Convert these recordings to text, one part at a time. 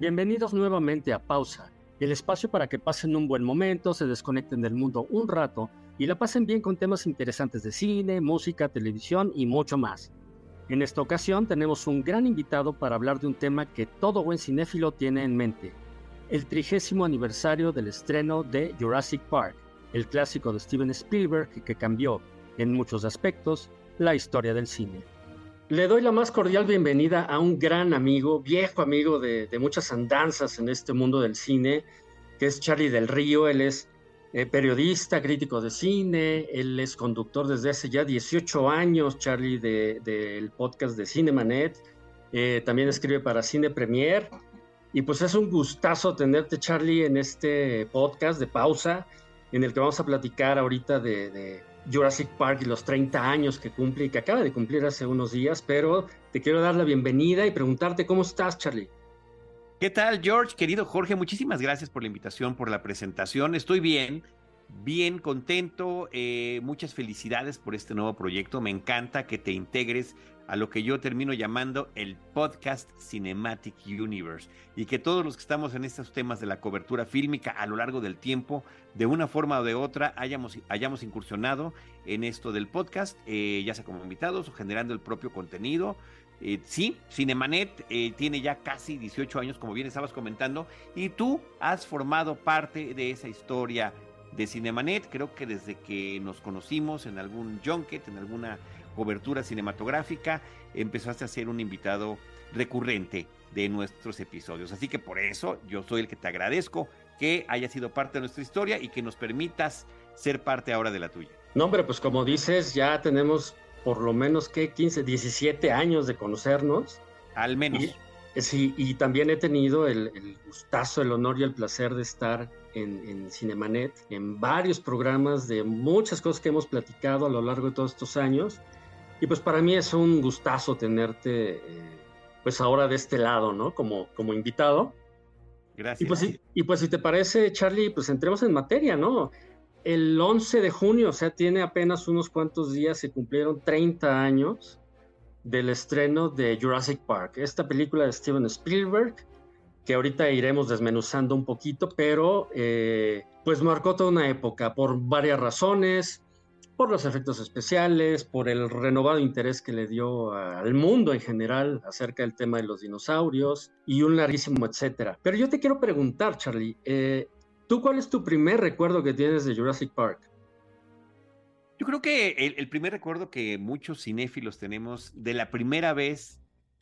Bienvenidos nuevamente a Pausa, el espacio para que pasen un buen momento, se desconecten del mundo un rato y la pasen bien con temas interesantes de cine, música, televisión y mucho más. En esta ocasión tenemos un gran invitado para hablar de un tema que todo buen cinéfilo tiene en mente, el trigésimo aniversario del estreno de Jurassic Park, el clásico de Steven Spielberg que cambió, en muchos aspectos, la historia del cine. Le doy la más cordial bienvenida a un gran amigo, viejo amigo de, muchas andanzas en este mundo del cine, que es Charlie del Río. Él es eh, periodista, crítico de cine, él es conductor desde hace ya 18 años, Charlie, del podcast de Cinemanet. Eh, también escribe para Cine Premier. Y pues es un gustazo tenerte, Charlie, en este podcast de pausa, en el que vamos a platicar ahorita de Jurassic Park y los 30 años que cumple y que acaba de cumplir hace unos días, pero te quiero dar la bienvenida y preguntarte cómo estás, Charlie. ¿Qué tal, George? Querido Jorge, muchísimas gracias por la invitación, por la presentación. Estoy bien, bien contento, eh, muchas felicidades por este nuevo proyecto. Me encanta que te integres a lo que yo termino llamando el podcast Cinematic Universe y que todos los que estamos en estos temas de la cobertura fílmica a lo largo del tiempo, de una forma o de otra, hayamos, hayamos incursionado en esto del podcast, eh, ya sea como invitados o generando el propio contenido. Eh, sí, Cinemanet eh, tiene ya casi 18 años, como bien estabas comentando, y tú has formado parte de esa historia de Cinemanet, creo que desde que nos conocimos en algún junket, en alguna cobertura cinematográfica, empezaste a ser un invitado recurrente de nuestros episodios. Así que por eso yo soy el que te agradezco que haya sido parte de nuestra historia y que nos permitas ser parte ahora de la tuya. No, hombre, pues como dices, ya tenemos por lo menos que 15, 17 años de conocernos. Al menos. Y, sí, y también he tenido el, gustazo, el honor y el placer de estar en, en, Cinemanet, en varios programas de muchas cosas que hemos platicado a lo largo de todos estos años. Y pues para mí es un gustazo tenerte, eh, pues ahora de este lado, ¿no? Como, como invitado. Gracias. Y pues, y pues si te parece, Charlie, pues entremos en materia, ¿no? El 11 de junio, o sea, tiene apenas unos cuantos días, se cumplieron 30 años del estreno de Jurassic Park, esta película de Steven Spielberg, que ahorita iremos desmenuzando un poquito, pero eh, pues marcó toda una época por varias razones por los efectos especiales, por el renovado interés que le dio al mundo en general acerca del tema de los dinosaurios y un larguísimo etcétera. Pero yo te quiero preguntar, Charlie, eh, ¿tú cuál es tu primer recuerdo que tienes de Jurassic Park? Yo creo que el, primer recuerdo que muchos cinéfilos tenemos de la primera vez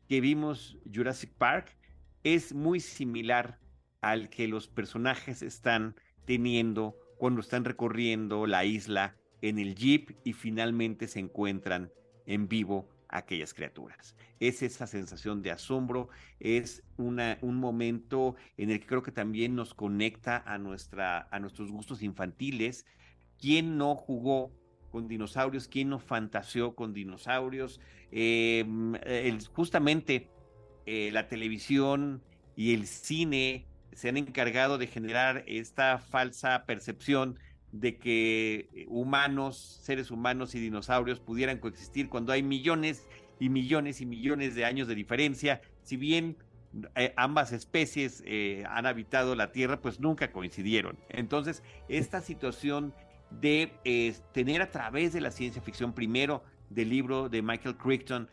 que vimos Jurassic Park es muy similar al que los personajes están teniendo cuando están recorriendo la isla en el jeep y finalmente se encuentran en vivo aquellas criaturas. Es esa sensación de asombro, es una, un momento en el que creo que también nos conecta a, nuestra, a nuestros gustos infantiles. ¿Quién no jugó con dinosaurios? ¿Quién no fantaseó con dinosaurios? Em, justamente eh, la televisión y el cine se han encargado de generar esta falsa percepción de que eh, humanos, seres humanos y dinosaurios pudieran coexistir cuando hay millones y millones y millones de años de diferencia, si bien eh, ambas especies eh, han habitado la Tierra, pues nunca coincidieron. Entonces, esta situación de tener a través de la ciencia ficción primero del libro de Michael Crichton,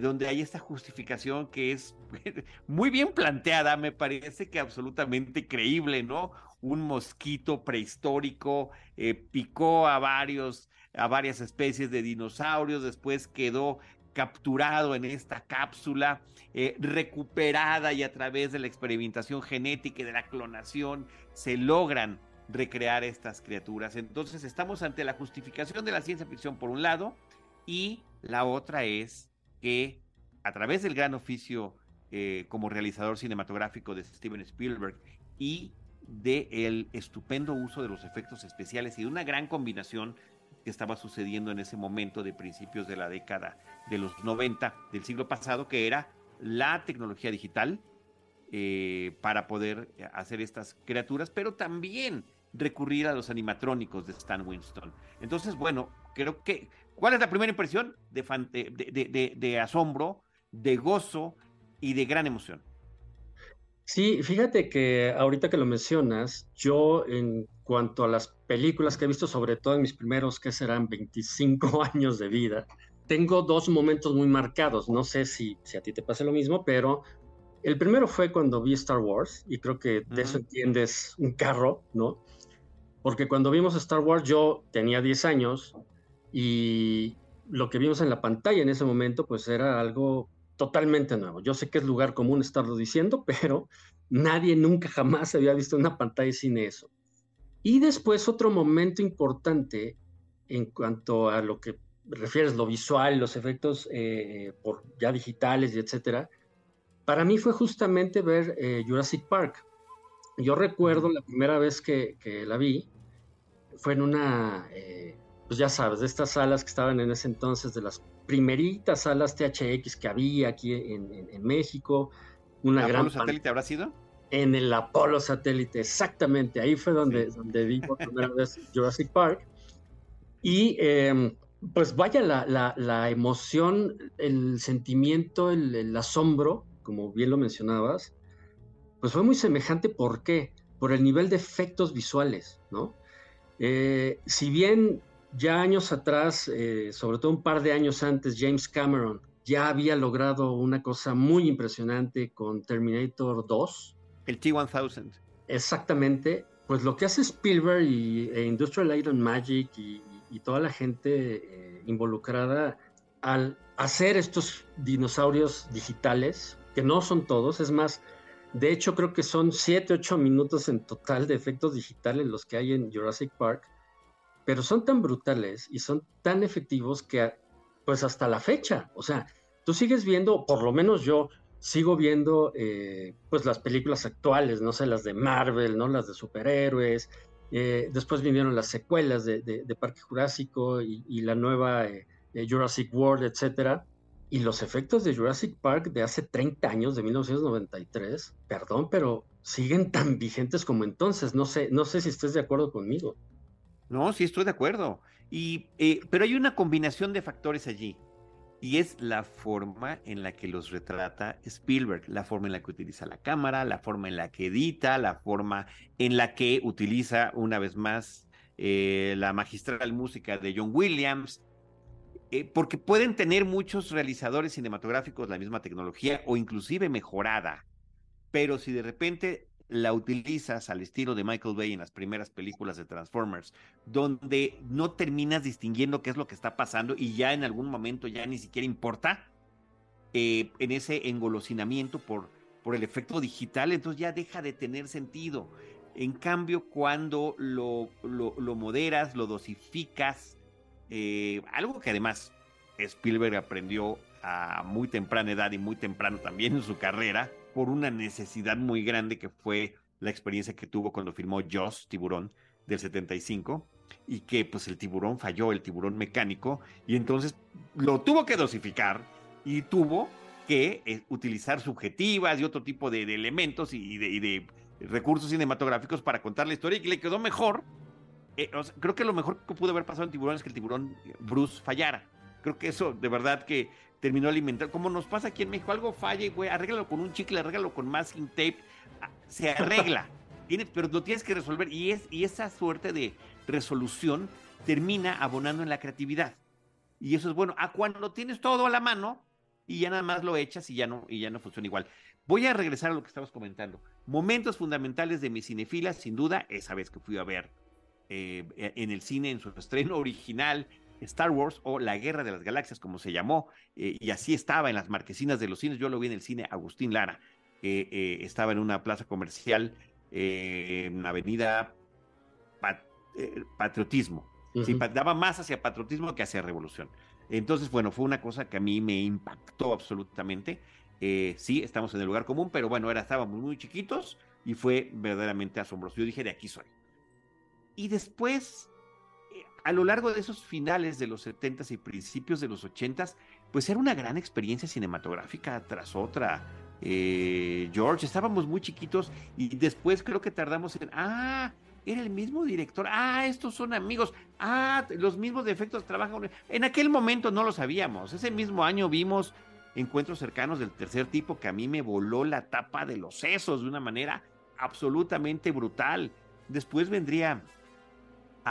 donde hay esta justificación que es muy bien planteada, me parece que absolutamente creíble, ¿no? Un mosquito prehistórico, eh, picó a varios, a varias especies de dinosaurios, después quedó capturado en esta cápsula, eh, recuperada y a través de la experimentación genética y de la clonación se logran recrear estas criaturas. Entonces estamos ante la justificación de la ciencia ficción por un lado y la otra es que a través del gran oficio eh, como realizador cinematográfico de Steven Spielberg y del estupendo uso de los efectos especiales y de una gran combinación que estaba sucediendo en ese momento de principios de la década de los 90 del siglo pasado, que era la tecnología digital eh, para poder hacer estas criaturas, pero también recurrir a los animatrónicos de Stan Winston. Entonces, bueno, creo que, ¿cuál es la primera impresión? de asombro, de gozo y de gran emoción. Sí, fíjate que ahorita que lo mencionas, yo en cuanto a las películas que he visto, sobre todo en mis primeros, que serán 25 años de vida, tengo dos momentos muy marcados. No sé si, si a ti te pasa lo mismo, pero el primero fue cuando vi Star Wars, y creo que de eso entiendes un carro, ¿no? Porque cuando vimos Star Wars yo tenía 10 años y lo que vimos en la pantalla en ese momento pues era algo totalmente nuevo. Yo sé que es lugar común estarlo diciendo, pero nadie nunca jamás había visto una pantalla sin eso. Y después otro momento importante en cuanto a lo que refieres, lo visual, los efectos eh, por, ya digitales y etcétera, para mí fue justamente ver eh, Jurassic Park. Yo recuerdo la primera vez que, la vi, fue en una, eh, pues ya sabes, de estas salas que estaban en ese entonces, de las primeritas salas THX que había aquí en, México. Una ¿El gran Apolo satélite habrá sido? En el Apolo satélite, exactamente. Ahí fue donde, donde vi por primera vez Jurassic Park. Y em, pues vaya la, la, emoción, el sentimiento, el, asombro, como bien lo mencionabas, pues fue muy semejante. ¿Por qué? Por el nivel de efectos visuales, ¿no? Eh, si bien ya años atrás, eh, sobre todo un par de años antes, James Cameron ya había logrado una cosa muy impresionante con Terminator 2. El T-1000. Exactamente. Pues lo que hace Spielberg y e Industrial Light and Magic y, toda la gente eh, involucrada al hacer estos dinosaurios digitales, que no son todos, es más, de hecho creo que son 7, 8 minutos en total de efectos digitales los que hay en Jurassic Park pero son tan brutales y son tan efectivos que pues hasta la fecha, o sea, tú sigues viendo, por lo menos yo sigo viendo eh, pues las películas actuales, no sé, las de Marvel, ¿no? Las de superhéroes, eh, después vinieron las secuelas de, Parque Jurásico y, la nueva eh, Jurassic World, etcétera. Y los efectos de Jurassic Park de hace 30 años, de 1993, perdón, pero siguen tan vigentes como entonces. No sé, no sé si estés de acuerdo conmigo. No, sí estoy de acuerdo. Y, eh, pero hay una combinación de factores allí. Y es la forma en la que los retrata Spielberg, la forma en la que utiliza la cámara, la forma en la que edita, la forma en la que utiliza una vez más eh, la magistral música de John Williams, eh, porque pueden tener muchos realizadores cinematográficos la misma tecnología o inclusive mejorada, pero si de repente la utilizas al estilo de Michael Bay en las primeras películas de Transformers, donde no terminas distinguiendo qué es lo que está pasando y ya en algún momento ya ni siquiera importa eh, en ese engolosinamiento por, por el efecto digital, entonces ya deja de tener sentido. En cambio, cuando lo, lo, moderas, lo dosificas, eh, algo que además Spielberg aprendió a muy temprana edad y muy temprano también en su carrera, por una necesidad muy grande que fue la experiencia que tuvo cuando filmó Joss, Tiburón, del 75, y que pues el tiburón falló, el tiburón mecánico, y entonces lo tuvo que dosificar y tuvo que eh, utilizar subjetivas y otro tipo de, elementos y de, recursos cinematográficos para contar la historia y que le quedó mejor. Eh, creo que lo mejor que pudo haber pasado en Tiburón es que el tiburón eh, Bruce fallara. Creo que eso de verdad que terminó alimentando. Como nos pasa aquí en México, algo falla y, güey, arréglalo con un chicle, arréglalo con masking tape. Ah, se arregla. pero lo tienes que resolver. Y, es, y esa suerte de resolución termina abonando en la creatividad. Y eso es bueno. A cuando tienes todo a la mano y ya nada más lo echas y ya no, y ya no funciona igual. Voy a regresar a lo que estabas comentando. Momentos fundamentales de mi cinefila, sin duda, esa vez que fui a ver eh, en el cine en su estreno original, Star Wars o La Guerra de las Galaxias, como se llamó, eh, y así estaba en las marquesinas de los cines. Yo lo vi en el cine Agustín Lara, eh, estaba en una plaza comercial eh, en Avenida Patriotismo. daba más hacia patriotismo que hacia revolución. Entonces, bueno, fue una cosa que a mí me impactó absolutamente. sí, estamos en el lugar común, pero bueno, era, estábamos muy chiquitos y fue verdaderamente asombroso. Yo dije, de aquí soy. Y después a lo largo de esos finales de los 70s y principios de los 80s, pues era una gran experiencia cinematográfica tras otra. Eh, George, estábamos muy chiquitos y después creo que tardamos en, ah, era el mismo director, ah, estos son amigos, ah, los mismos defectos trabajan. En aquel momento no lo sabíamos, ese mismo año vimos encuentros cercanos del tercer tipo que a mí me voló la tapa de los sesos de una manera absolutamente brutal. Después vendría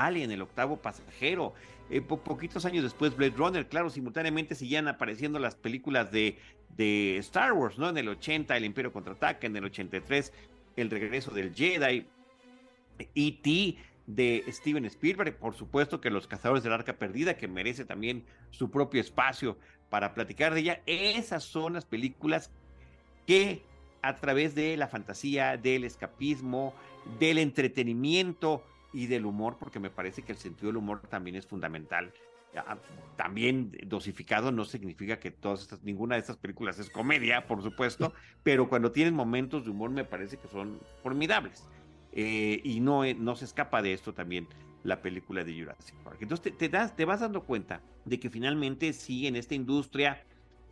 Alien, el octavo pasajero. Eh, poquitos años después, Blade Runner, claro, simultáneamente seguían apareciendo las películas de, de Star Wars, ¿no? En el 80, El Imperio Contraataca, en el 83, El Regreso del Jedi, E.T., de Steven Spielberg, por supuesto que Los Cazadores del Arca Perdida, que merece también su propio espacio para platicar de ella. Esas son las películas que a través de la fantasía, del escapismo, del entretenimiento y del humor, porque me parece que el sentido del humor también es fundamental. Ah, también dosificado no significa que todas estas, ninguna de estas películas es comedia, por supuesto, pero cuando tienen momentos de humor me parece que son formidables. Eh, y no, eh, no se escapa de esto también la película de Jurassic Park. Entonces te, das, te vas dando cuenta de que finalmente sí, en esta industria,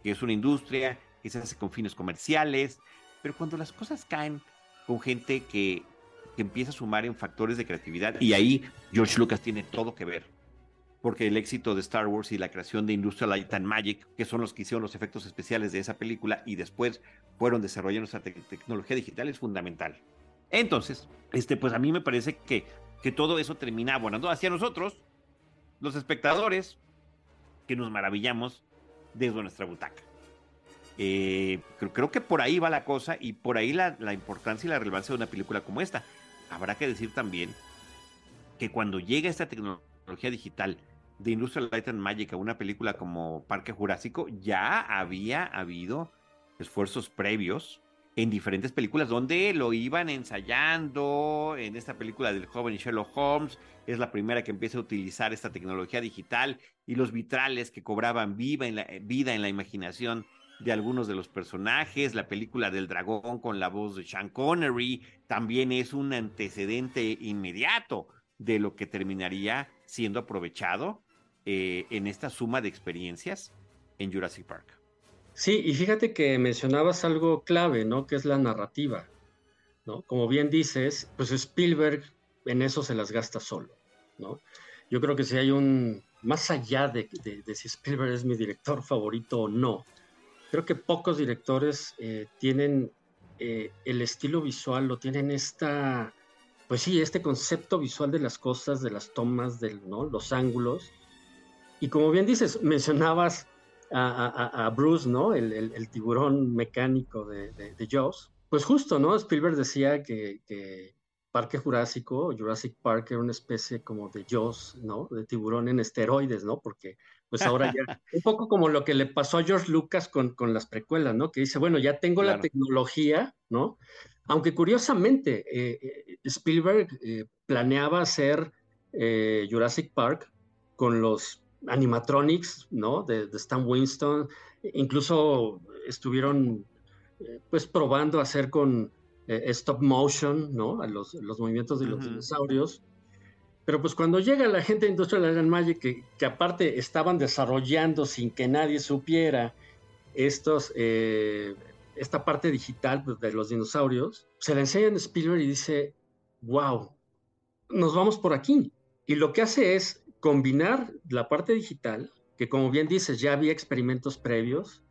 que es una industria que se hace con fines comerciales, pero cuando las cosas caen con gente que, que empieza a sumar en factores de creatividad, y ahí George Lucas tiene todo que ver, porque el éxito de Star Wars y la creación de Industrial Light and Magic, que son los que hicieron los efectos especiales de esa película y después fueron desarrollando esa tecnología digital, es fundamental. Entonces, este, pues a mí me parece que, que todo eso termina abonando hacia nosotros, los espectadores, que nos maravillamos desde nuestra butaca. Eh, creo, que por ahí va la cosa y por ahí la, la, importancia y la relevancia de una película como esta. Habrá que decir también que cuando llega esta tecnología digital de Industrial Light and Magic a una película como Parque Jurásico, ya había habido esfuerzos previos en diferentes películas donde lo iban ensayando. En esta película del joven Sherlock Holmes es la primera que empieza a utilizar esta tecnología digital y los vitrales que cobraban viva en la, eh, vida en la imaginación de algunos de los personajes. La película del dragón con la voz de Sean Connery también es un antecedente inmediato de lo que terminaría siendo aprovechado eh, en esta suma de experiencias en Jurassic Park. Sí, y fíjate que mencionabas algo clave, ¿no? Que es la narrativa, ¿no? Como bien dices, pues Spielberg en eso se las gasta solo, ¿no? Yo creo que si hay un, más allá de, si Spielberg es mi director favorito o no, creo que pocos directores eh, tienen eh, el estilo visual, lo tienen esta, pues sí, este concepto visual de las cosas, de las tomas, de ¿no? los ángulos. Y como bien dices, mencionabas a, Bruce, ¿no? El, tiburón mecánico de, Jaws. Pues justo, ¿no? Spielberg decía que, Parque Jurásico, Jurassic Park, era una especie como de Jaws, ¿no? De tiburón en esteroides, ¿no? Porque pues ahora ya, un poco como lo que le pasó a George Lucas con, con las precuelas, ¿no? Que dice, bueno, ya tengo la tecnología, ¿no? Aunque curiosamente, eh, eh, Spielberg eh, planeaba hacer Jurassic Park con los animatronics, ¿no? De, Stan Winston, incluso estuvieron pues probando hacer con stop motion, ¿no? A los, movimientos de los dinosaurios. Pero pues cuando llega la gente de Industrial Light Magic, que, que, aparte estaban desarrollando sin que nadie supiera estos, eh, esta parte digital pues, de los dinosaurios, se la enseñan a Spielberg y dice, wow, nos vamos por aquí. Y lo que hace es combinar la parte digital, que como bien dices, ya había experimentos previos.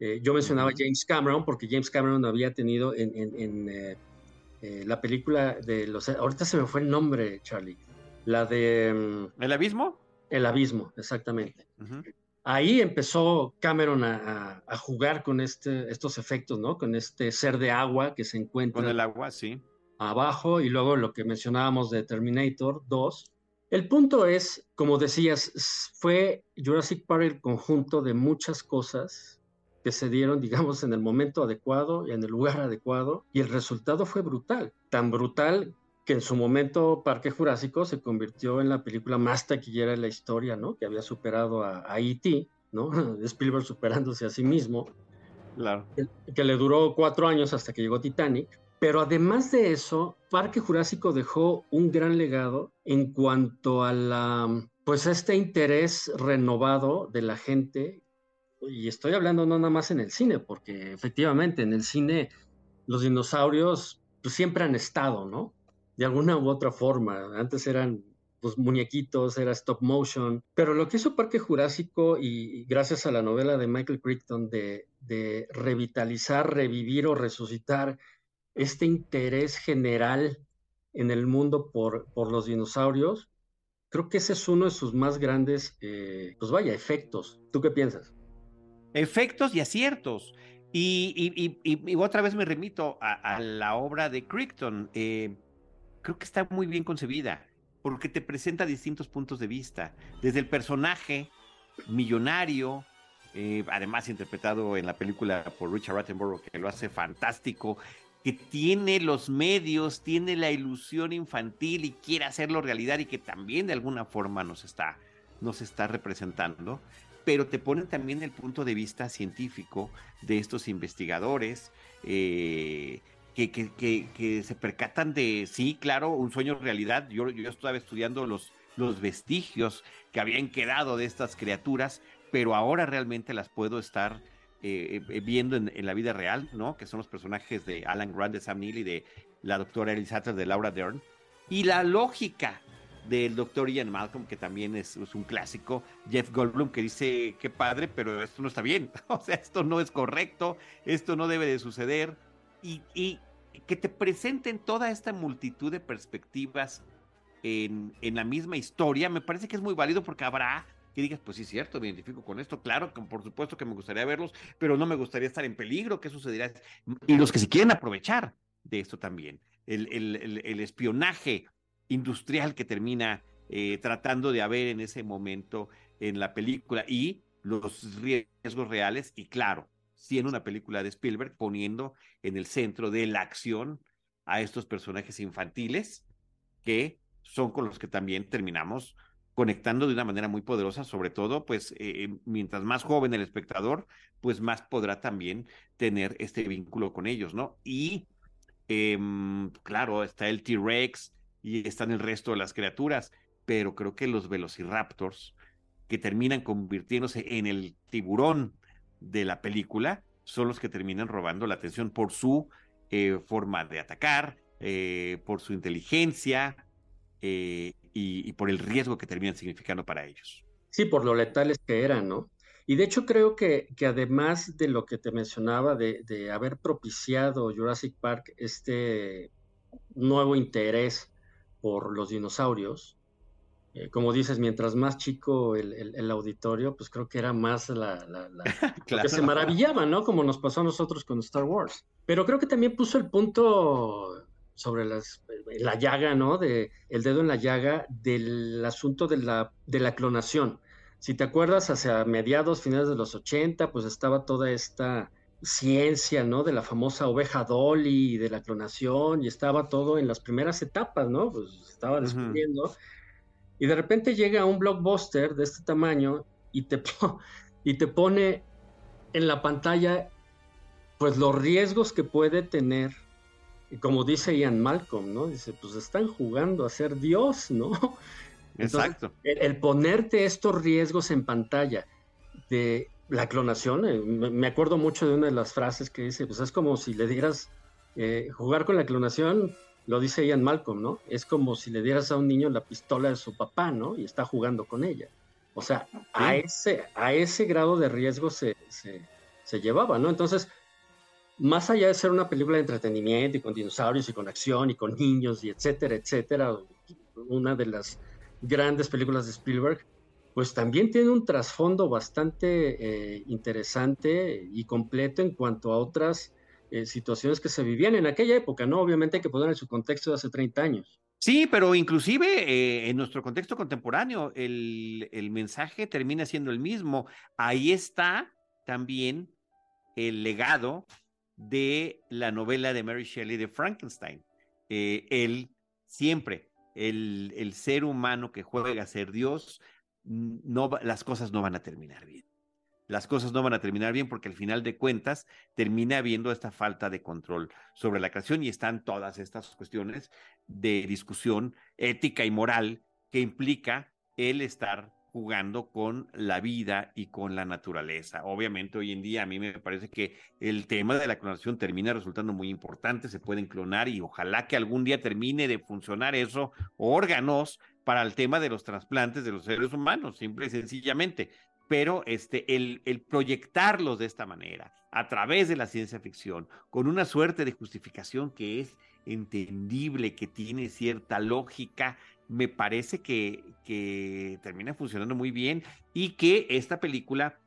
Eh, yo mencionaba James Cameron porque James Cameron había tenido en, eh, eh, la película de los... Ahorita se me fue el nombre, Charlie. La de... Mm, ¿El abismo? El abismo, exactamente. Ahí empezó Cameron a, jugar con este, estos efectos, ¿no? Con este ser de agua que se encuentra... Con el agua, sí. Abajo y luego lo que mencionábamos de Terminator 2, el punto es, como decías, fue Jurassic Park el conjunto de muchas cosas que se dieron, digamos, en el momento adecuado y en el lugar adecuado, y el resultado fue brutal, tan brutal que en su momento Parque Jurásico se convirtió en la película más taquillera de la historia, ¿no? Que había superado a, E.T., ¿no? Spielberg superándose a sí mismo. Claro. que le duró cuatro años hasta que llegó Titanic. Pero además de eso, Parque Jurásico dejó un gran legado en cuanto a la, pues este interés renovado de la gente. Y estoy hablando no nada más en el cine, porque efectivamente en el cine los dinosaurios pues, siempre han estado, ¿no? De alguna u otra forma. Antes eran pues, muñequitos, era stop motion. Pero lo que hizo Parque Jurásico, y, gracias a la novela de Michael Crichton, de, revitalizar, revivir o resucitar este interés general en el mundo por, por los dinosaurios, creo que ese es uno de sus más grandes, eh, pues vaya, efectos. ¿Tú qué piensas? Efectos y aciertos. Y, y, otra vez me remito a, la obra de Crichton. Eh, creo que está muy bien concebida, porque te presenta distintos puntos de vista. Desde el personaje millonario, eh, además interpretado en la película por Richard Attenborough, que lo hace fantástico, que tiene los medios, tiene la ilusión infantil y quiere hacerlo realidad y que también de alguna forma nos está, nos está representando, pero te ponen también el punto de vista científico de estos investigadores eh, que, que, se percatan de, sí, claro, un sueño realidad. Yo, yo estaba estudiando los, los vestigios que habían quedado de estas criaturas, pero ahora realmente las puedo estar eh, eh, viendo en, la vida real, ¿no? Que son los personajes de Alan Grant, de Sam Neill y de la doctora Elizabeth de Laura Dern. Y la lógica del doctor Ian Malcolm, que también es, un clásico, Jeff Goldblum, que dice, qué padre, pero esto no está bien, o sea, esto no es correcto, esto no debe de suceder, y, que te presenten toda esta multitud de perspectivas en, en, la misma historia, me parece que es muy válido porque habrá que digas, pues sí, cierto, me identifico con esto, claro, por supuesto que me gustaría verlos, pero no me gustaría estar en peligro, ¿qué sucederá? Y los que se quieren aprovechar de esto también, el, el, espionaje industrial que termina eh, tratando de haber en ese momento en la película y los riesgos reales y claro, si en una película de Spielberg poniendo en el centro de la acción a estos personajes infantiles que son con los que también terminamos conectando de una manera muy poderosa, sobre todo, pues eh, mientras más joven el espectador, pues más podrá también tener este vínculo con ellos, ¿no? Y em, claro, está el T-Rex y están el resto de las criaturas, pero creo que los Velociraptors, que terminan convirtiéndose en el tiburón de la película, son los que terminan robando la atención por su eh, forma de atacar, eh, por su inteligencia, eh, y, por el riesgo que terminan significando para ellos. Sí, por lo letales que eran, ¿no? Y de hecho creo que, que además de lo que te mencionaba, de, de, haber propiciado Jurassic Park este nuevo interés por los dinosaurios, eh, como dices, mientras más chico el, el, auditorio, pues creo que era más la, la, que se maravillaba, ¿no? Como nos pasó a nosotros con Star Wars. Pero creo que también puso el punto sobre las, la llaga, ¿no? De, el dedo en la llaga del asunto de la, de la clonación. Si te acuerdas, hacia mediados, finales de los 80, pues estaba toda esta ciencia, ¿no? De la famosa oveja Dolly y de la clonación, y estaba todo en las primeras etapas, ¿no? Pues estaba descubriendo. Y de repente llega un blockbuster de este tamaño y te, y te pone en la pantalla, pues los riesgos que puede tener y como dice Ian Malcolm, ¿no? Dice, pues están jugando a ser Dios, ¿no? Exacto. El, ponerte estos riesgos en pantalla de la clonación, eh, me acuerdo mucho de una de las frases que dice, pues es como si le dieras, eh, jugar con la clonación, lo dice Ian Malcolm, ¿no? Es como si le dieras a un niño la pistola de su papá, ¿no? Y está jugando con ella. O sea, a, ese, a ese grado de riesgo se, se, se llevaba, ¿no? Entonces, más allá de ser una película de entretenimiento y con dinosaurios y con acción y con niños y etcétera, etcétera, una de las grandes películas de Spielberg, pues también tiene un trasfondo bastante eh, interesante y completo en cuanto a otras eh, situaciones que se vivían en aquella época, ¿no? Obviamente hay que poner en su contexto de hace 30 años. Sí, pero inclusive eh, en nuestro contexto contemporáneo el, el mensaje termina siendo el mismo. Ahí está también el legado de la novela de Mary Shelley de Frankenstein. Eh, él siempre, el, el, ser humano que juega a ser Dios, no, las cosas no van a terminar bien. Las cosas no van a terminar bien porque al final de cuentas termina habiendo esta falta de control sobre la creación y están todas estas cuestiones de discusión ética y moral que implica el estar jugando con la vida y con la naturaleza. Obviamente hoy en día a mí me parece que el tema de la clonación termina resultando muy importante, se pueden clonar y ojalá que algún día termine de funcionar eso, órganos para el tema de los trasplantes de los seres humanos, simple y sencillamente. Pero este, el, el proyectarlos de esta manera, a través de la ciencia ficción, con una suerte de justificación que es entendible, que tiene cierta lógica, me parece que, termina funcionando muy bien y que esta película,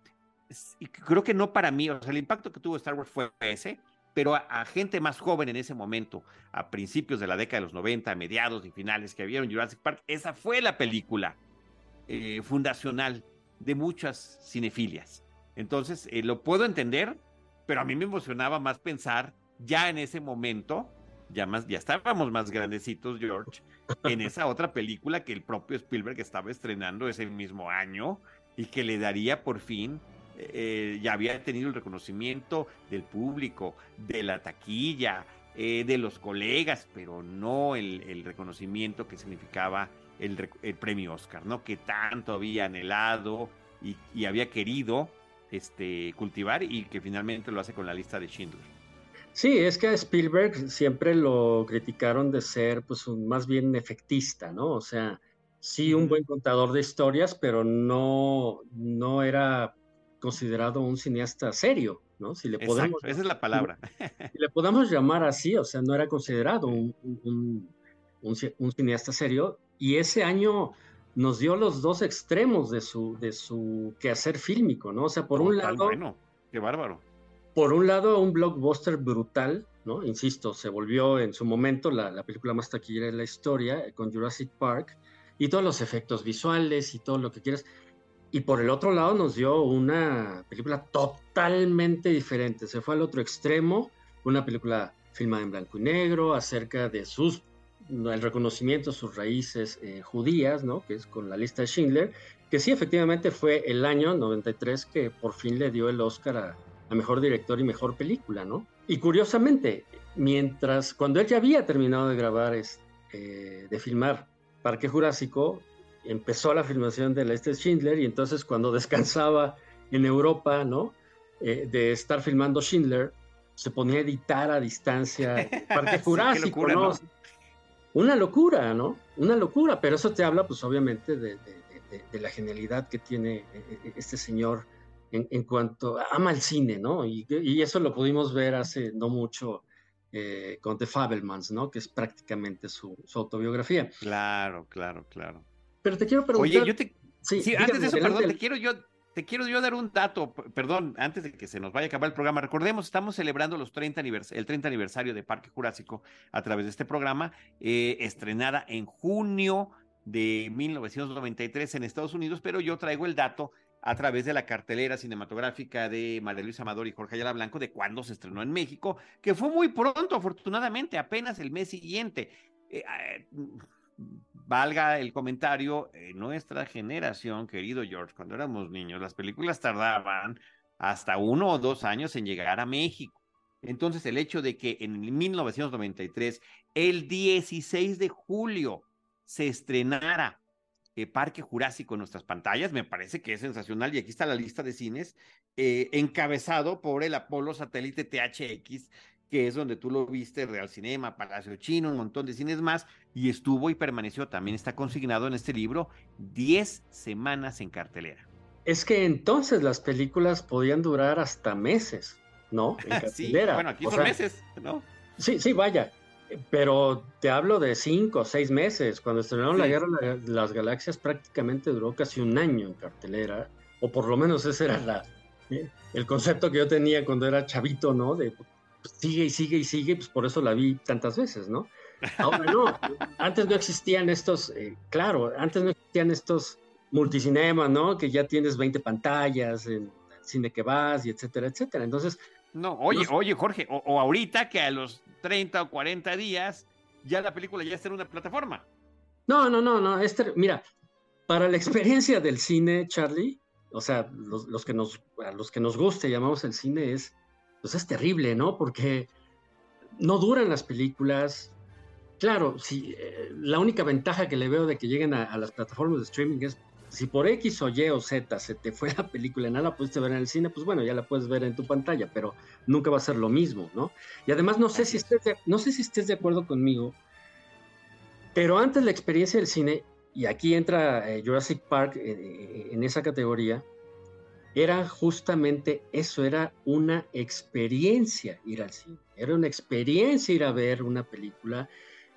creo que no para mí, o sea, el impacto que tuvo Star Wars fue ese, pero a, gente más joven en ese momento, a principios de la década de los 90, mediados y finales que vieron Jurassic Park, esa fue la película eh, fundacional de muchas cinefilias. Entonces, eh, lo puedo entender, pero a mí me emocionaba más pensar ya en ese momento, ya, más, ya estábamos más grandecitos, George, en esa otra película que el propio Spielberg estaba estrenando ese mismo año y que le daría por fin eh, ya había tenido el reconocimiento del público, de la taquilla, eh, de los colegas, pero no el, reconocimiento que significaba el, premio Oscar, ¿no? Que tanto había anhelado y, había querido este, cultivar y que finalmente lo hace con la lista de Schindler. Sí, es que a Spielberg siempre lo criticaron de ser, pues, un, más bien efectista, ¿no? O sea, sí un buen contador de historias, pero no, no era considerado un cineasta serio, ¿no? Si le podemos, esa es la palabra. Si le podemos llamar así, o sea, no era considerado un, un, un, cineasta serio. Y ese año nos dio los dos extremos de su, de su quehacer fílmico, ¿no? O sea, por un lado... Bueno, qué bárbaro. Por un lado, un blockbuster brutal, ¿no? Insisto, se volvió en su momento la, la película más taquillera de la historia, con Jurassic Park, y todos los efectos visuales y todo lo que quieras. Y por el otro lado nos dio una película totalmente diferente. Se fue al otro extremo, una película filmada en blanco y negro acerca de sus el reconocimiento de sus raíces eh, judías, ¿no? Que es con la lista de Schindler, que sí efectivamente fue el año 93 que por fin le dio el Oscar a, mejor director y mejor película, ¿no? Y curiosamente, mientras cuando él ya había terminado de grabar, eh, de filmar Parque Jurásico, empezó la filmación de la este Schindler y entonces cuando descansaba en Europa, ¿no? Eh, de estar filmando Schindler, se ponía a editar a distancia Parque Jurásico, ¿no? Una locura, ¿no? Una locura, pero eso te habla, pues obviamente, de, la genialidad que tiene eh, eh, este señor en, cuanto ama el cine, ¿no? Y, eso lo pudimos ver hace no mucho con The Fabelmans, ¿no? Que es prácticamente su autobiografía. Claro, claro, claro. Pero te quiero preguntar. Oye, yo te. Sí, antes de eso, perdón, te quiero yo. Te quiero yo dar un dato, perdón, antes de que se nos vaya a acabar el programa. Recordemos, estamos celebrando los 30 el 30 aniversario de Parque Jurásico a través de este programa, eh, estrenada en junio de 1993 en Estados Unidos, pero yo traigo el dato a través de la cartelera cinematográfica de María Luisa Amador y Jorge Ayala Blanco de cuando se estrenó en México, que fue muy pronto, afortunadamente, apenas el mes siguiente. Eh, eh, valga el comentario, en nuestra generación, querido George, cuando éramos niños, las películas tardaban hasta uno o dos años en llegar a México. Entonces, el hecho de que en 1993, el 16 de julio, se estrenara el Parque Jurásico en nuestras pantallas, me parece que es sensacional. Y aquí está la lista de cines, eh, encabezado por el Apolo Satélite THX, que es donde tú lo viste, Real Cinema, Palacio Chino, un montón de cines más, y estuvo y permaneció, también está consignado en este libro, 10 semanas en cartelera. Es que entonces las películas podían durar hasta meses, ¿no? En cartelera. bueno, aquí son meses, ¿no? Sí, sí, vaya. Pero te hablo de cinco o seis meses. Cuando estrenaron la Guerra de las Galaxias prácticamente duró casi un año en cartelera, o por lo menos ese era la, eh, el concepto que yo tenía cuando era chavito, ¿no? De sigue y sigue y sigue, pues por eso la vi tantas veces, ¿no? Ahora no, antes no existían estos, eh, claro, antes no existían estos multicinemas, ¿no? Que ya tienes 20 pantallas, en el cine que vas y etcétera, etcétera. Entonces... No, oye, oye, Jorge, o, ahorita que a los 30 o 40 días ya la película ya está en una plataforma. No, no, no, no, este, mira, para la experiencia del cine, Charlie, o sea, los, los que nos, a los que nos guste, llamamos el cine, es pues es terrible, ¿no? Porque no duran las películas. Claro, si, eh, la única ventaja que le veo de que lleguen a, las plataformas de streaming es si por X o Y o Z se te fue la película y nada la pudiste ver en el cine, pues bueno, ya la puedes ver en tu pantalla, pero nunca va a ser lo mismo, ¿no? Y además no sé si estés de, no sé si estés de acuerdo conmigo, pero antes la experiencia del cine y aquí entra eh, Jurassic Park eh, en esa categoría, era justamente eso, era una experiencia ir al cine, era una experiencia ir a ver una película,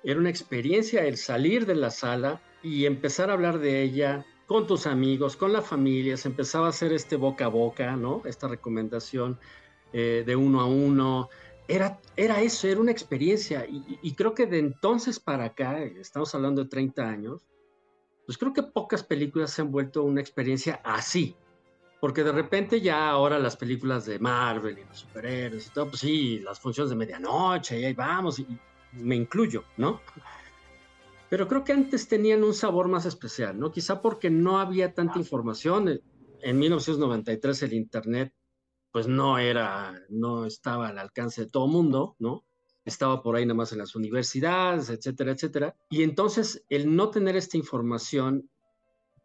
era una experiencia el salir de la sala y empezar a hablar de ella con tus amigos, con la familia, se empezaba a hacer este boca a boca, ¿no? Esta recomendación eh, de uno a uno. Era, era eso, era una experiencia. Y, y, creo que de entonces para acá, estamos hablando de 30 años, pues creo que pocas películas se han vuelto una experiencia así, porque de repente ya ahora las películas de Marvel y los superhéroes y todo, pues sí, las funciones de medianoche y ahí vamos, y me incluyo, ¿no? Pero creo que antes tenían un sabor más especial, ¿no? Quizá porque no había tanta información. En 1993 el Internet pues no era, no estaba al alcance de todo mundo, ¿no? Estaba por ahí nada más en las universidades, etcétera, etcétera. Y entonces el no tener esta información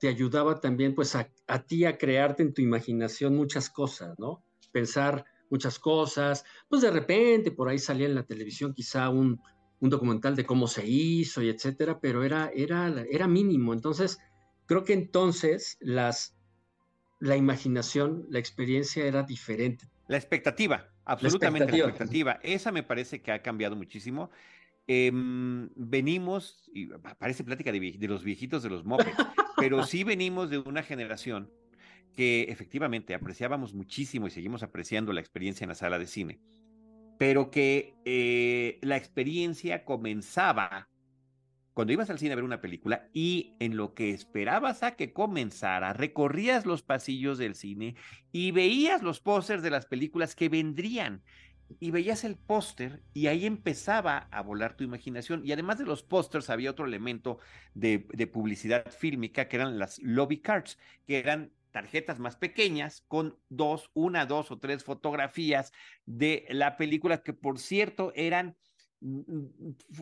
te ayudaba también pues a, ti a crearte en tu imaginación muchas cosas, ¿no? Pensar muchas cosas, pues de repente por ahí salía en la televisión quizá un, documental de cómo se hizo y etcétera, pero era, era, era mínimo. Entonces, creo que entonces las, la imaginación, la experiencia era diferente. La expectativa, absolutamente la expectativa. Esa me parece que ha cambiado muchísimo. Em, venimos, y parece plática de, los viejitos de los mopeds, pero sí venimos de una generación que efectivamente apreciábamos muchísimo y seguimos apreciando la experiencia en la sala de cine, pero que eh, la experiencia comenzaba cuando ibas al cine a ver una película y en lo que esperabas a que comenzara, recorrías los pasillos del cine y veías los pósters de las películas que vendrían y veías el póster y ahí empezaba a volar tu imaginación. Y además de los pósters había otro elemento de, publicidad fílmica que eran las lobby cards, que eran tarjetas más pequeñas con dos, una, dos o tres fotografías de la película que por cierto eran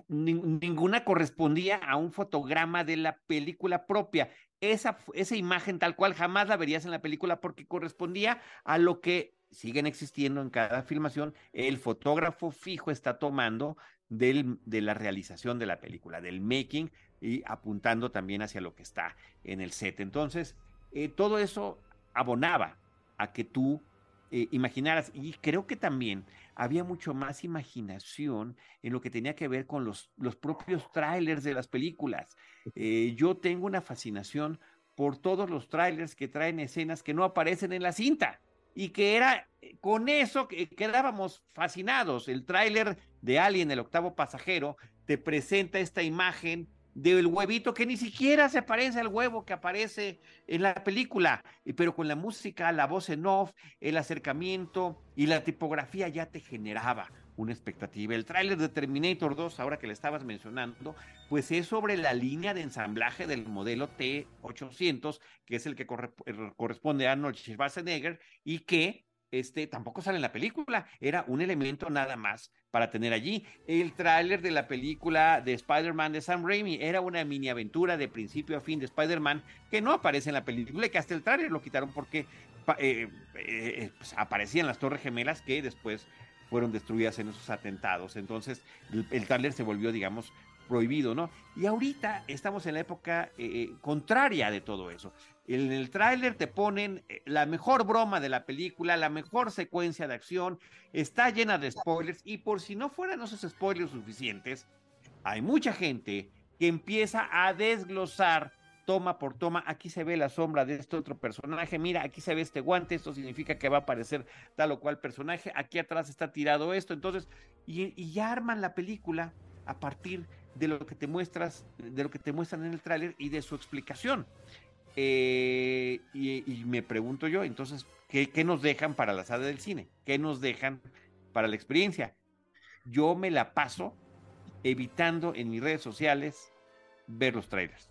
ninguna correspondía a un fotograma de la película propia. Esa, esa imagen tal cual jamás la verías en la película porque correspondía a lo que siguen existiendo en cada filmación, el fotógrafo fijo está tomando del, de la realización de la película, del making y apuntando también hacia lo que está en el set. Entonces, eh, todo eso abonaba a que tú eh, imaginaras y creo que también había mucho más imaginación en lo que tenía que ver con los, los propios trailers de las películas. Eh, yo tengo una fascinación por todos los trailers que traen escenas que no aparecen en la cinta y que era eh, con eso que quedábamos fascinados. El tráiler de Alien, el octavo pasajero, te presenta esta imagen del huevito que ni siquiera se parece al huevo que aparece en la película, pero con la música, la voz en off, el acercamiento y la tipografía ya te generaba una expectativa. El tráiler de Terminator 2, ahora que le estabas mencionando, pues es sobre la línea de ensamblaje del modelo T800, que es el que eh, corresponde a Arnold Schwarzenegger y que este tampoco sale en la película, era un elemento nada más para tener allí. El tráiler de la película de Spider-Man de Sam Raimi era una mini aventura de principio a fin de Spider-Man que no aparece en la película y que hasta el tráiler lo quitaron porque eh, eh, pues, aparecían las Torres Gemelas que después fueron destruidas en esos atentados. Entonces, el, el se volvió, digamos, prohibido, ¿no? Y ahorita estamos en la época eh, eh, contraria de todo eso. En el tráiler te ponen eh, la mejor broma de la película, la mejor secuencia de acción, está llena de spoilers y por si no fueran esos spoilers suficientes, hay mucha gente que empieza a desglosar toma por toma, aquí se ve la sombra de este otro personaje, mira, aquí se ve este guante, esto significa que va a aparecer tal o cual personaje, aquí atrás está tirado esto, entonces, y, ya arman la película a partir de lo que te muestras, de lo que te muestran en el tráiler y de su explicación. Eh, y, me pregunto yo, entonces, ¿qué, ¿qué, nos dejan para la sala del cine? ¿Qué nos dejan para la experiencia? Yo me la paso evitando en mis redes sociales ver los trailers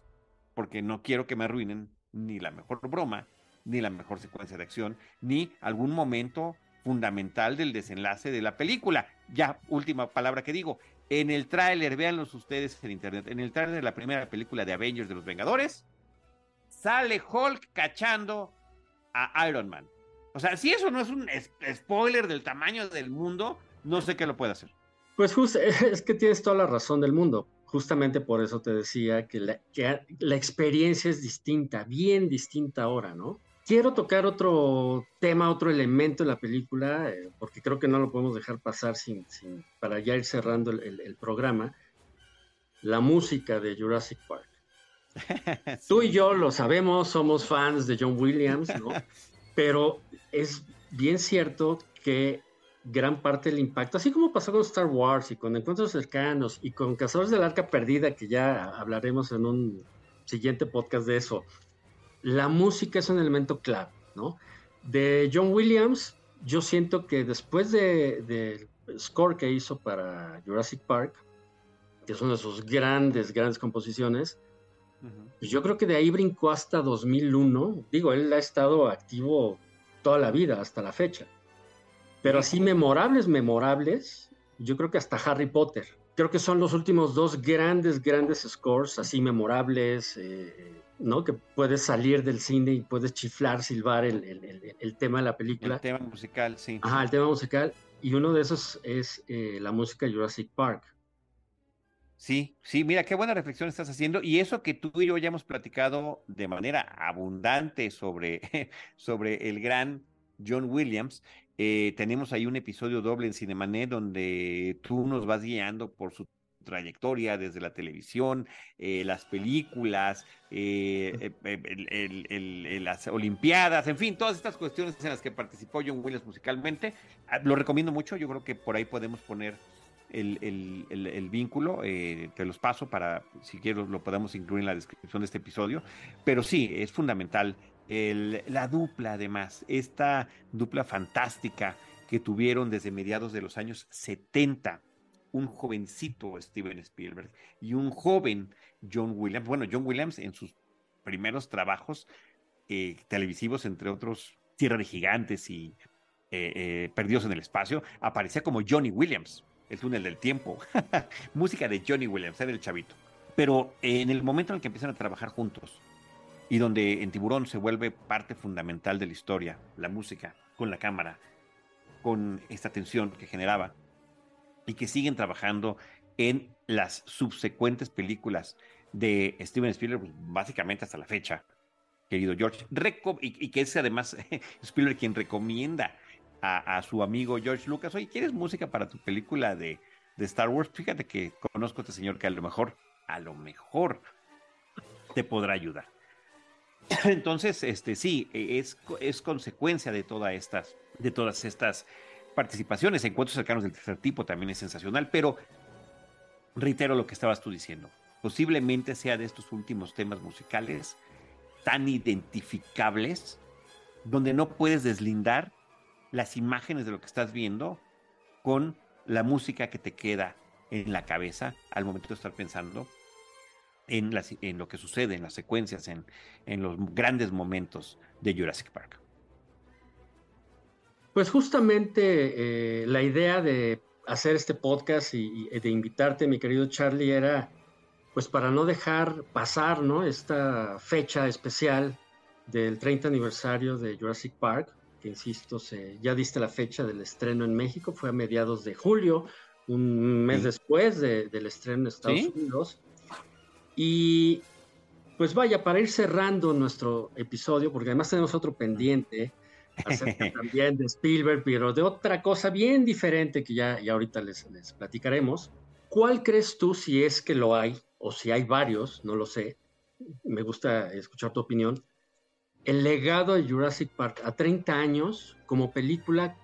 porque no quiero que me arruinen ni la mejor broma, ni la mejor secuencia de acción, ni algún momento fundamental del desenlace de la película. Ya, última palabra que digo. En el tráiler, véanlos ustedes en internet, en el tráiler de la primera película de Avengers de los Vengadores, sale Hulk cachando a Iron Man. O sea, si eso no es un spoiler del tamaño del mundo, no sé qué lo puede hacer. Pues justo, es que tienes toda la razón del mundo. Justamente por eso te decía que la, que la experiencia es distinta, bien distinta ahora, ¿no? Quiero tocar otro tema, otro elemento de la película, eh, porque creo que no lo podemos dejar pasar sin, sin para ya ir cerrando el, el, programa. La música de Jurassic Park. sí. Tú y yo lo sabemos, somos fans de John Williams, ¿no? Pero es bien cierto que gran parte del impacto, así como pasó con Star Wars y con Encuentros Cercanos y con Cazadores del Arca Perdida, que ya hablaremos en un siguiente podcast de eso, la música es un elemento clave, ¿no? De John Williams, yo siento que después del de score que hizo para Jurassic Park, que es una de sus grandes, grandes composiciones, uh -huh. yo creo que de ahí brincó hasta 2001. Digo, él ha estado activo toda la vida, hasta la fecha. Pero así memorables, memorables, yo creo que hasta Harry Potter. Creo que son los últimos dos grandes, grandes scores, así memorables, eh, ¿no? Que puedes salir del cine y puedes chiflar, silbar el, el, el, el, tema de la película. El tema musical, sí. Ajá, el tema musical. Y uno de esos es eh, la música de Jurassic Park. Sí, sí, mira, qué buena reflexión estás haciendo. Y eso que tú y yo ya hemos platicado de manera abundante sobre, sobre el gran John Williams, eh, tenemos ahí un episodio doble en Cinemanet donde tú nos vas guiando por su trayectoria desde la televisión, eh, las películas, eh, el, el, el, las Olimpiadas, en fin, todas estas cuestiones en las que participó John Williams musicalmente. Ah, lo recomiendo mucho, yo creo que por ahí podemos poner el, vínculo, eh, te los paso para, si quiero, lo podamos incluir en la descripción de este episodio, pero sí, es fundamental la dupla además, esta dupla fantástica que tuvieron desde mediados de los años 70, un jovencito Steven Spielberg y un joven John Williams. Bueno, John Williams en sus primeros trabajos eh, televisivos, entre otros Tierra de Gigantes y eh, eh, Perdidos en el Espacio, aparecía como Johnny Williams, el túnel del tiempo. Música de Johnny Williams, era el chavito. Pero en el momento en que empiezan a trabajar juntos, y donde en Tiburón se vuelve parte fundamental de la historia, la música, con la cámara, con esta tensión que generaba, y que siguen trabajando en las subsecuentes películas de Steven Spielberg, pues, básicamente hasta la fecha, querido George, Reco y, que es además Spielberg quien recomienda a, a, su amigo George Lucas, oye, ¿quieres música para tu película de, de Star Wars? Fíjate que conozco a este señor que a lo mejor, a lo mejor te podrá ayudar. Entonces, este sí, es, es consecuencia de todas estas, de todas estas participaciones. Encuentros cercanos del tercer tipo también es sensacional, pero reitero lo que estabas tú diciendo. Posiblemente sea de estos últimos temas musicales tan identificables, donde no puedes deslindar las imágenes de lo que estás viendo con la música que te queda en la cabeza al momento de estar pensando en, las, en lo que sucede, en las secuencias, en, en los grandes momentos de Jurassic Park. Pues justamente eh, la idea de hacer este podcast y, y, de invitarte, mi querido Charlie, era pues para no dejar pasar ¿no? esta fecha especial del 30 aniversario de Jurassic Park, que insisto, se, ya diste la fecha del estreno en México, fue a mediados de julio, un mes sí. después de, del estreno en Estados ¿Sí? Unidos. Y pues vaya, para ir cerrando nuestro episodio, porque además tenemos otro pendiente acerca también de Spielberg, pero de otra cosa bien diferente que ya, ya ahorita les, les platicaremos. ¿Cuál crees tú, si es que lo hay, o si hay varios, no lo sé, me gusta escuchar tu opinión, el legado de Jurassic Park a 30 años como película,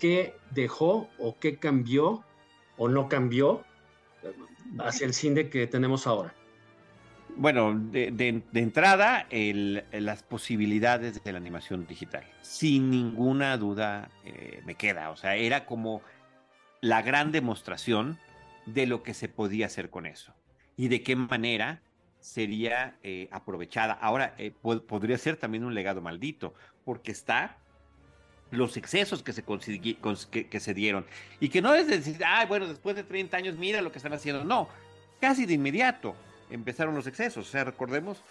¿qué dejó o qué cambió o no cambió hacia el cine que tenemos ahora? Bueno, de, de, entrada, el, las posibilidades de la animación digital. Sin ninguna duda eh, me queda. O sea, era como la gran demostración de lo que se podía hacer con eso y de qué manera sería eh, aprovechada. Ahora, eh, pod podría ser también un legado maldito, porque está los excesos que se, que, que se dieron. Y que no es decir, ah, bueno, después de 30 años, mira lo que están haciendo. No, casi de inmediato empezaron los excesos. O sea, recordemos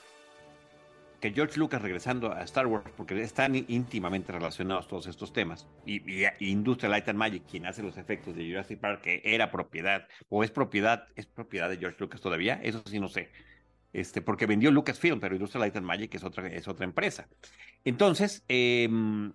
que George Lucas regresando a Star Wars, porque están íntimamente relacionados todos estos temas, y, Industrial Light and Magic, quien hace los efectos de Jurassic Park, que era propiedad, o es propiedad, es propiedad de George Lucas todavía, eso sí no sé, este, porque vendió Lucasfilm, pero Industrial Light and Magic es otra, es otra empresa. Entonces, em,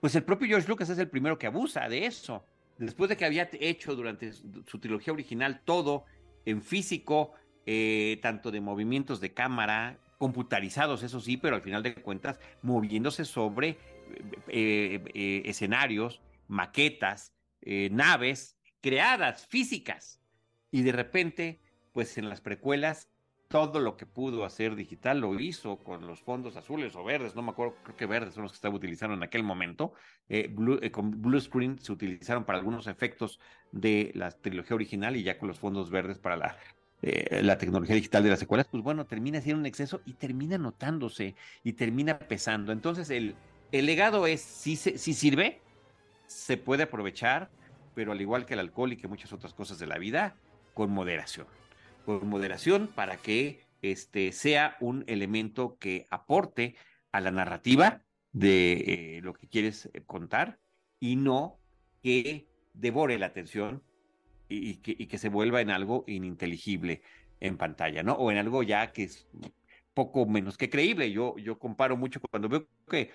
pues el propio George Lucas es el primero que abusa de eso. Después de que había hecho durante su trilogía original todo en físico, eh, tanto de movimientos de cámara, computarizados, eso sí, pero al final de cuentas moviéndose sobre eh, eh, escenarios, maquetas, naves creadas, físicas. Y de repente, pues en las precuelas todo lo que pudo hacer digital lo hizo con los fondos azules o verdes, no me acuerdo, creo que verdes son los que estaba utilizando en aquel momento. Con Blue Screen se utilizaron para algunos efectos de la trilogía original y ya con los fondos verdes para la, eh, la tecnología digital de las secuelas, pues bueno, termina siendo un exceso y termina notándose y termina pesando. Entonces el, el legado es, si, si sirve, se puede aprovechar, pero al igual que el alcohol y que muchas otras cosas de la vida, con moderación con moderación para que este, sea un elemento que aporte a la narrativa de eh, lo que quieres eh, contar y no que devore la atención y, que, y, que, se vuelva en algo ininteligible en pantalla, ¿no? O en algo ya que es poco menos que creíble. Yo, yo comparo mucho cuando veo que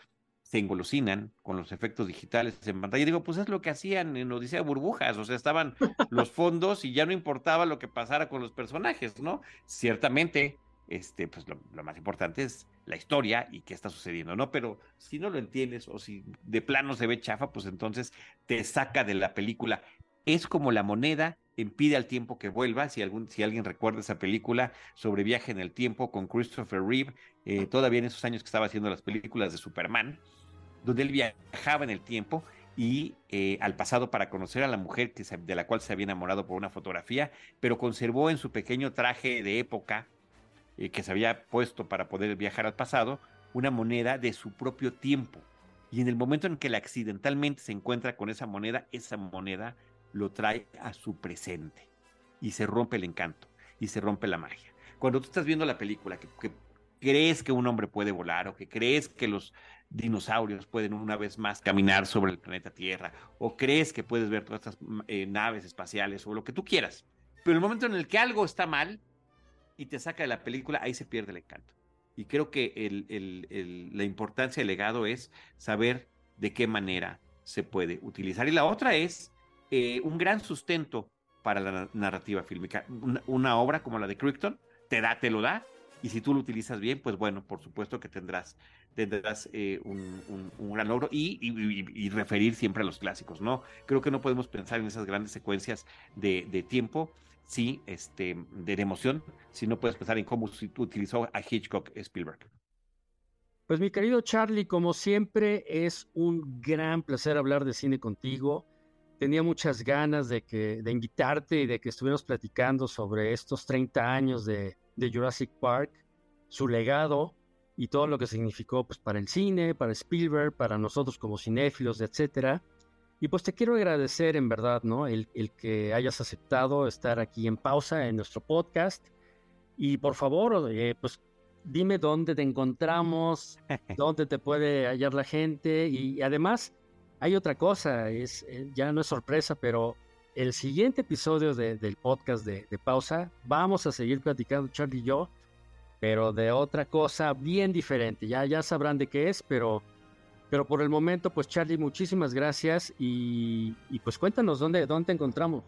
se engolosinan con los efectos digitales en pantalla. digo, pues es lo que hacían en Odisea Burbujas, o sea, estaban los fondos y ya no importaba lo que pasara con los personajes, ¿no? Ciertamente, este, pues lo, más importante es la historia y qué está sucediendo, ¿no? Pero si no lo entiendes o si de plano se ve chafa, pues entonces te saca de la película. Es como la moneda impide al tiempo que vuelva. Si, algún, si alguien recuerda esa película sobre viaje en el tiempo con Christopher Reeve, eh, todavía en esos años que estaba haciendo las películas de Superman, donde él viajaba en el tiempo y eh, al pasado para conocer a la mujer que de la cual se había enamorado por una fotografía, pero conservó en su pequeño traje de época eh, que se había puesto para poder viajar al pasado una moneda de su propio tiempo. Y en el momento en que él accidentalmente se encuentra con esa moneda, esa moneda lo trae a su presente y se rompe el encanto y se rompe la magia. Cuando tú estás viendo la película, que, crees que un hombre puede volar o que crees que los dinosaurios pueden una vez más caminar sobre el planeta Tierra, o crees que puedes ver todas estas mm, eh, naves espaciales o lo que tú quieras. Pero el momento en el que algo está mal y te saca de la película, ahí se pierde el encanto. Y creo que la importancia del legado es saber de qué manera se puede utilizar. Y la otra es eh, un gran sustento para la narrativa fílmica. Una, obra como la de Crichton te da, te lo da, y si tú lo utilizas bien, pues bueno, por supuesto que tendrás tendrás eh, un, gran logro y, referir siempre a los clásicos, ¿no? Creo que no podemos pensar en esas grandes secuencias de, tiempo, sí, este, de emoción, si no puedes pensar en cómo utilizó a Hitchcock Spielberg. Pues mi querido Charlie, como siempre, es un gran placer hablar de cine contigo. Tenía muchas ganas de, que, de invitarte y de que estuviéramos platicando sobre estos 30 años de, de Jurassic Park, su legado, y todo lo que significó pues, para el cine, para Spielberg, para nosotros como cinéfilos, etcétera. Y pues te quiero agradecer en verdad, ¿no? El, el, que hayas aceptado estar aquí en pausa en nuestro podcast. Y por favor, eh, pues dime dónde te encontramos, dónde te puede hallar la gente. Y además, hay otra cosa, es, eh, ya no es sorpresa, pero el siguiente episodio del podcast de, de pausa, vamos a seguir platicando, Charlie y yo, pero de otra cosa bien diferente. Ya, ya sabrán de qué es, pero, pero por el momento, pues Charlie, muchísimas gracias y, pues cuéntanos dónde, dónde te encontramos.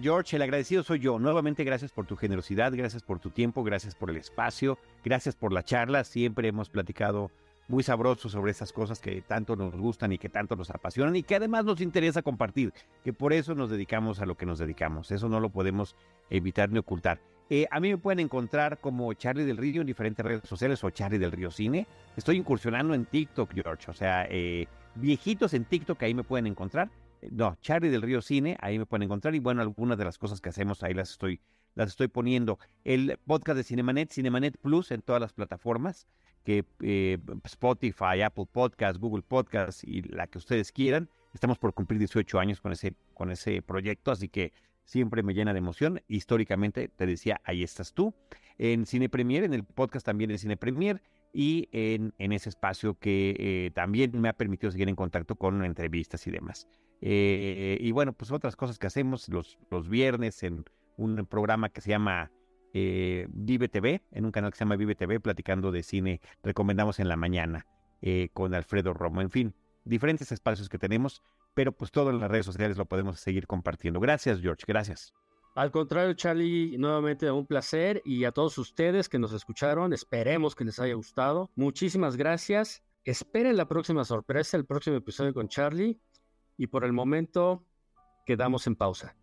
George, el agradecido soy yo. Nuevamente, gracias por tu generosidad, gracias por tu tiempo, gracias por el espacio, gracias por la charla. Siempre hemos platicado muy sabroso sobre esas cosas que tanto nos gustan y que tanto nos apasionan y que además nos interesa compartir, que por eso nos dedicamos a lo que nos dedicamos. Eso no lo podemos evitar ni ocultar. Eh, a mí me pueden encontrar como Charlie del Río en diferentes redes sociales o Charlie del Río Cine. Estoy incursionando en TikTok, George. O sea, eh, viejitos en TikTok ahí me pueden encontrar. Eh, no, Charlie del Río Cine, ahí me pueden encontrar. Y bueno, algunas de las cosas que hacemos ahí las estoy, las estoy poniendo. El podcast de Cinemanet, Cinemanet Plus en todas las plataformas, que Spotify, Apple Podcast, Google Podcast y la que ustedes quieran. Estamos por cumplir 18 años con ese, con ese proyecto, así que siempre me llena de emoción. Históricamente, te decía, ahí estás tú. en Cine Premier, en el podcast también de Cine Premier y en, en ese espacio que eh, también me ha permitido seguir en contacto con entrevistas y demás. Eh, y bueno, pues otras cosas que hacemos los, los viernes en un programa que se llama eh, Vive TV, en un canal que se llama Vive TV, platicando de cine, recomendamos en la mañana con Alfredo Romo. En fin, diferentes espacios que tenemos, pero pues todo en las redes sociales lo podemos seguir compartiendo. Gracias, George, gracias. Al contrario, Charlie, nuevamente un placer y a todos ustedes que nos escucharon, esperemos que les haya gustado. Muchísimas gracias. Esperen la próxima sorpresa, el próximo episodio con Charlie y por el momento quedamos en pausa.